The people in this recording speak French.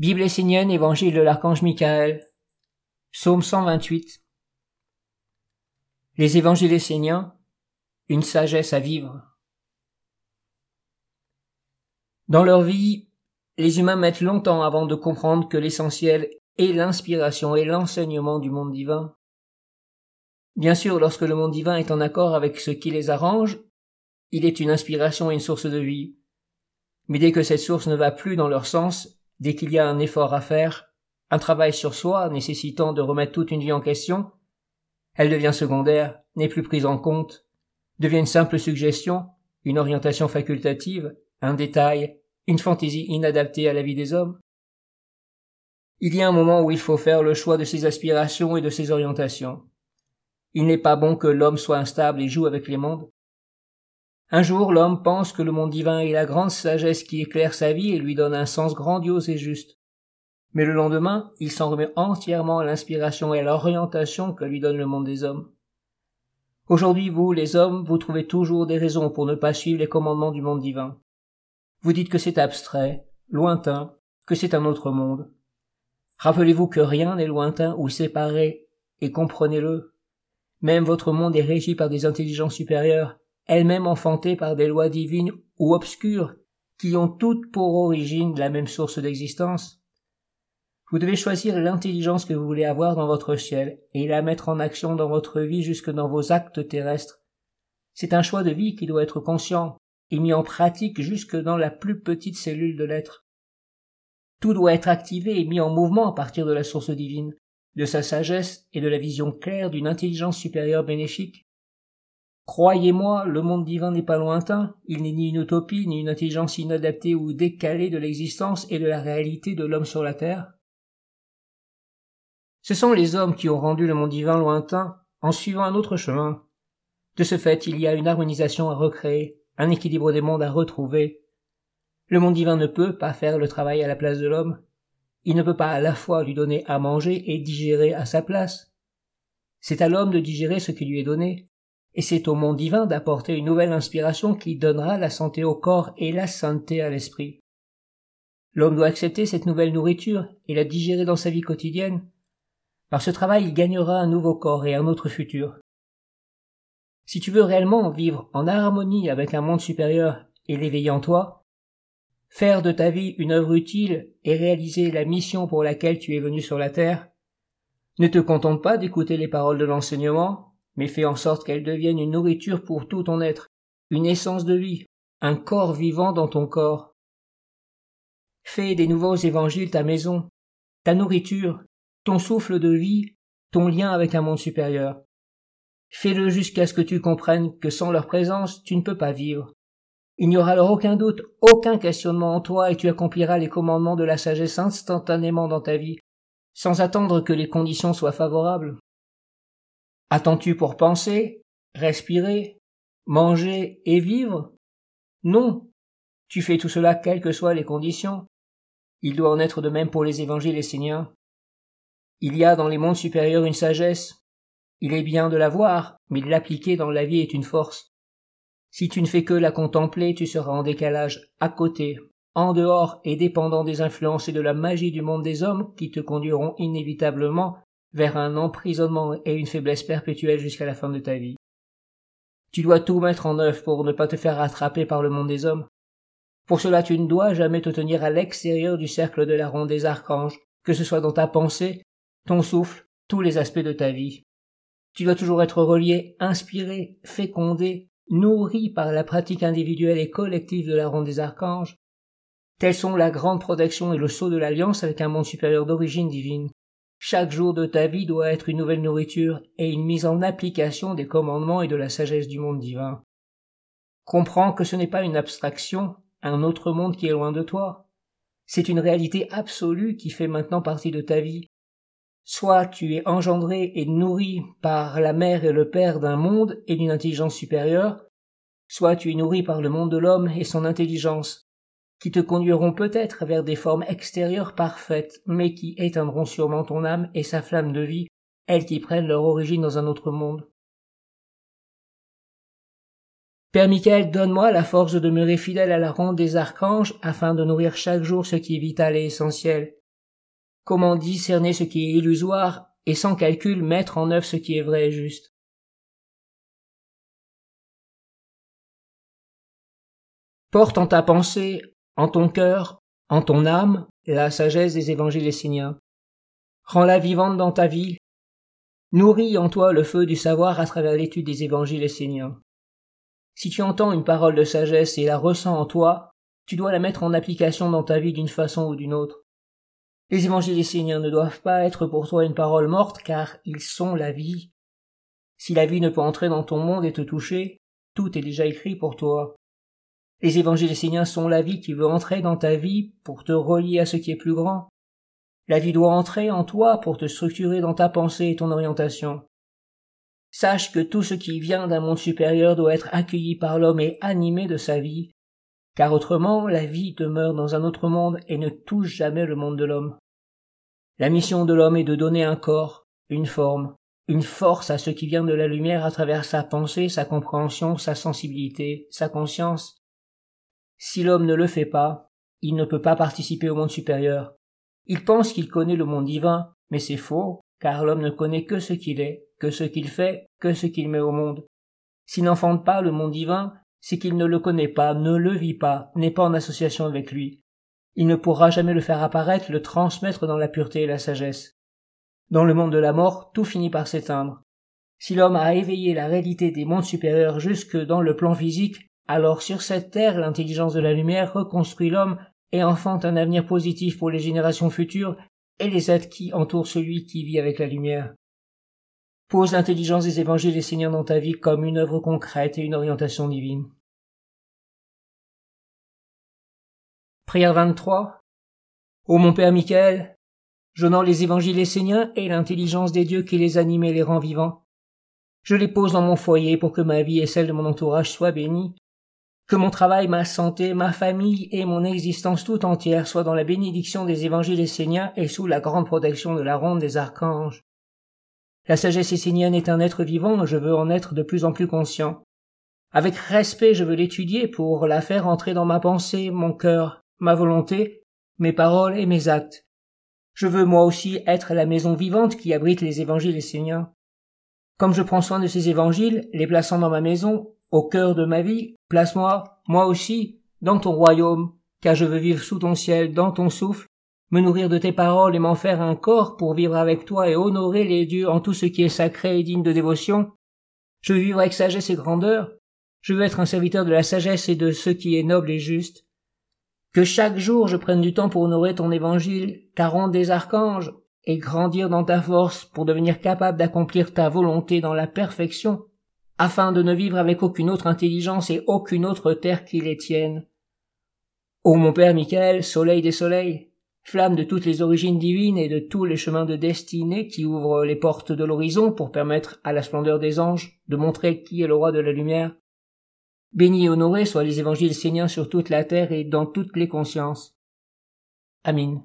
Bible essénienne, Évangile de l'archange Michael, Psaume 128. Les évangiles esséniens, une sagesse à vivre. Dans leur vie, les humains mettent longtemps avant de comprendre que l'essentiel est l'inspiration et l'enseignement du monde divin. Bien sûr, lorsque le monde divin est en accord avec ce qui les arrange, il est une inspiration et une source de vie. Mais dès que cette source ne va plus dans leur sens, dès qu'il y a un effort à faire, un travail sur soi nécessitant de remettre toute une vie en question, elle devient secondaire, n'est plus prise en compte, devient une simple suggestion, une orientation facultative, un détail, une fantaisie inadaptée à la vie des hommes. Il y a un moment où il faut faire le choix de ses aspirations et de ses orientations. Il n'est pas bon que l'homme soit instable et joue avec les mondes. Un jour, l'homme pense que le monde divin est la grande sagesse qui éclaire sa vie et lui donne un sens grandiose et juste. Mais le lendemain, il s'en remet entièrement à l'inspiration et à l'orientation que lui donne le monde des hommes. Aujourd'hui, vous, les hommes, vous trouvez toujours des raisons pour ne pas suivre les commandements du monde divin. Vous dites que c'est abstrait, lointain, que c'est un autre monde. Rappelez-vous que rien n'est lointain ou séparé, et comprenez-le. Même votre monde est régi par des intelligences supérieures, elles-mêmes enfantées par des lois divines ou obscures, qui ont toutes pour origine la même source d'existence. Vous devez choisir l'intelligence que vous voulez avoir dans votre ciel et la mettre en action dans votre vie jusque dans vos actes terrestres. C'est un choix de vie qui doit être conscient et mis en pratique jusque dans la plus petite cellule de l'être. Tout doit être activé et mis en mouvement à partir de la source divine, de sa sagesse et de la vision claire d'une intelligence supérieure bénéfique. Croyez-moi, le monde divin n'est pas lointain, il n'est ni une utopie, ni une intelligence inadaptée ou décalée de l'existence et de la réalité de l'homme sur la terre. Ce sont les hommes qui ont rendu le monde divin lointain en suivant un autre chemin. De ce fait, il y a une harmonisation à recréer, un équilibre des mondes à retrouver. Le monde divin ne peut pas faire le travail à la place de l'homme. Il ne peut pas à la fois lui donner à manger et digérer à sa place. C'est à l'homme de digérer ce qui lui est donné, et c'est au monde divin d'apporter une nouvelle inspiration qui donnera la santé au corps et la sainteté à l'esprit. L'homme doit accepter cette nouvelle nourriture et la digérer dans sa vie quotidienne. Par ce travail, il gagnera un nouveau corps et un autre futur. Si tu veux réellement vivre en harmonie avec un monde supérieur et l'éveiller en toi, faire de ta vie une œuvre utile et réaliser la mission pour laquelle tu es venu sur la terre, ne te contente pas d'écouter les paroles de l'enseignement, mais fais en sorte qu'elle devienne une nourriture pour tout ton être, une essence de vie, un corps vivant dans ton corps. Fais des nouveaux évangiles ta maison, ta nourriture, ton souffle de vie, ton lien avec un monde supérieur. Fais-le jusqu'à ce que tu comprennes que sans leur présence, tu ne peux pas vivre. Il n'y aura alors aucun doute, aucun questionnement en toi et tu accompliras les commandements de la sagesse instantanément dans ta vie, sans attendre que les conditions soient favorables. Attends-tu pour penser, respirer, manger et vivre? Non. Tu fais tout cela quelles que soient les conditions. Il doit en être de même pour les évangiles esséniens. Il y a dans les mondes supérieurs une sagesse. Il est bien de la voir, mais l'appliquer dans la vie est une force. Si tu ne fais que la contempler, tu seras en décalage, à côté, en dehors et dépendant des influences et de la magie du monde des hommes qui te conduiront inévitablement vers un emprisonnement et une faiblesse perpétuelle jusqu'à la fin de ta vie. Tu dois tout mettre en œuvre pour ne pas te faire rattraper par le monde des hommes. Pour cela, tu ne dois jamais te tenir à l'extérieur du cercle de la ronde des archanges, que ce soit dans ta pensée, ton souffle, tous les aspects de ta vie. Tu dois toujours être relié, inspiré, fécondé, nourri par la pratique individuelle et collective de la ronde des archanges. Tels sont la grande protection et le sceau de l'alliance avec un monde supérieur d'origine divine. Chaque jour de ta vie doit être une nouvelle nourriture et une mise en application des commandements et de la sagesse du monde divin. Comprends que ce n'est pas une abstraction, un autre monde qui est loin de toi. C'est une réalité absolue qui fait maintenant partie de ta vie. Soit tu es engendré et nourri par la mère et le père d'un monde et d'une intelligence supérieure, soit tu es nourri par le monde de l'homme et son intelligence, qui te conduiront peut-être vers des formes extérieures parfaites, mais qui éteindront sûrement ton âme et sa flamme de vie, elles qui prennent leur origine dans un autre monde. Père Michael, donne-moi la force de demeurer fidèle à la ronde des archanges afin de nourrir chaque jour ce qui est vital et essentiel, Comment discerner ce qui est illusoire et sans calcul mettre en œuvre ce qui est vrai et juste? Porte en ta pensée, en ton cœur, en ton âme, la sagesse des évangiles esséniens. Rends-la vivante dans ta vie. Nourris en toi le feu du savoir à travers l'étude des évangiles esséniens. Si tu entends une parole de sagesse et la ressens en toi, tu dois la mettre en application dans ta vie d'une façon ou d'une autre. Les évangiles esséniens ne doivent pas être pour toi une parole morte car ils sont la vie. Si la vie ne peut entrer dans ton monde et te toucher, tout est déjà écrit pour toi. Les évangiles esséniens sont la vie qui veut entrer dans ta vie pour te relier à ce qui est plus grand. La vie doit entrer en toi pour te structurer dans ta pensée et ton orientation. Sache que tout ce qui vient d'un monde supérieur doit être accueilli par l'homme et animé de sa vie, car autrement la vie demeure dans un autre monde et ne touche jamais le monde de l'homme. La mission de l'homme est de donner un corps, une forme, une force à ce qui vient de la lumière à travers sa pensée, sa compréhension, sa sensibilité, sa conscience, si l'homme ne le fait pas, il ne peut pas participer au monde supérieur. Il pense qu'il connaît le monde divin, mais c'est faux, car l'homme ne connaît que ce qu'il est, que ce qu'il fait, que ce qu'il met au monde. S'il n'enfante pas le monde divin, c'est qu'il ne le connaît pas, ne le vit pas, n'est pas en association avec lui. Il ne pourra jamais le faire apparaître, le transmettre dans la pureté et la sagesse. Dans le monde de la mort, tout finit par s'éteindre. Si l'homme a éveillé la réalité des mondes supérieurs jusque dans le plan physique, alors sur cette terre, l'intelligence de la lumière reconstruit l'homme et enfante un avenir positif pour les générations futures et les êtres qui entourent celui qui vit avec la lumière. Pose l'intelligence des évangiles des seigneurs dans ta vie comme une œuvre concrète et une orientation divine. Prière 23. Ô mon Père Michael, j'honore les évangiles esséniens et l'intelligence des dieux qui les animent et les rend vivants. Je les pose dans mon foyer pour que ma vie et celle de mon entourage soient bénies que mon travail, ma santé, ma famille et mon existence tout entière soient dans la bénédiction des évangiles esséniens et sous la grande protection de la ronde des archanges. La sagesse essénienne est un être vivant, je veux en être de plus en plus conscient. Avec respect, je veux l'étudier pour la faire entrer dans ma pensée, mon cœur, ma volonté, mes paroles et mes actes. Je veux moi aussi être la maison vivante qui abrite les évangiles esséniens. Comme je prends soin de ces évangiles, les plaçant dans ma maison, au cœur de ma vie, place-moi, moi aussi, dans ton royaume, car je veux vivre sous ton ciel, dans ton souffle, me nourrir de tes paroles et m'en faire un corps pour vivre avec toi et honorer les dieux en tout ce qui est sacré et digne de dévotion. Je veux vivre avec sagesse et grandeur. Je veux être un serviteur de la sagesse et de ce qui est noble et juste. Que chaque jour je prenne du temps pour honorer ton évangile, car des archanges, et grandir dans ta force pour devenir capable d'accomplir ta volonté dans la perfection afin de ne vivre avec aucune autre intelligence et aucune autre terre qui les tienne. Ô mon Père Michael, soleil des soleils, flamme de toutes les origines divines et de tous les chemins de destinée qui ouvrent les portes de l'horizon pour permettre à la splendeur des anges de montrer qui est le roi de la lumière. Bénis et honorés soient les évangiles séniens sur toute la terre et dans toutes les consciences. Amin.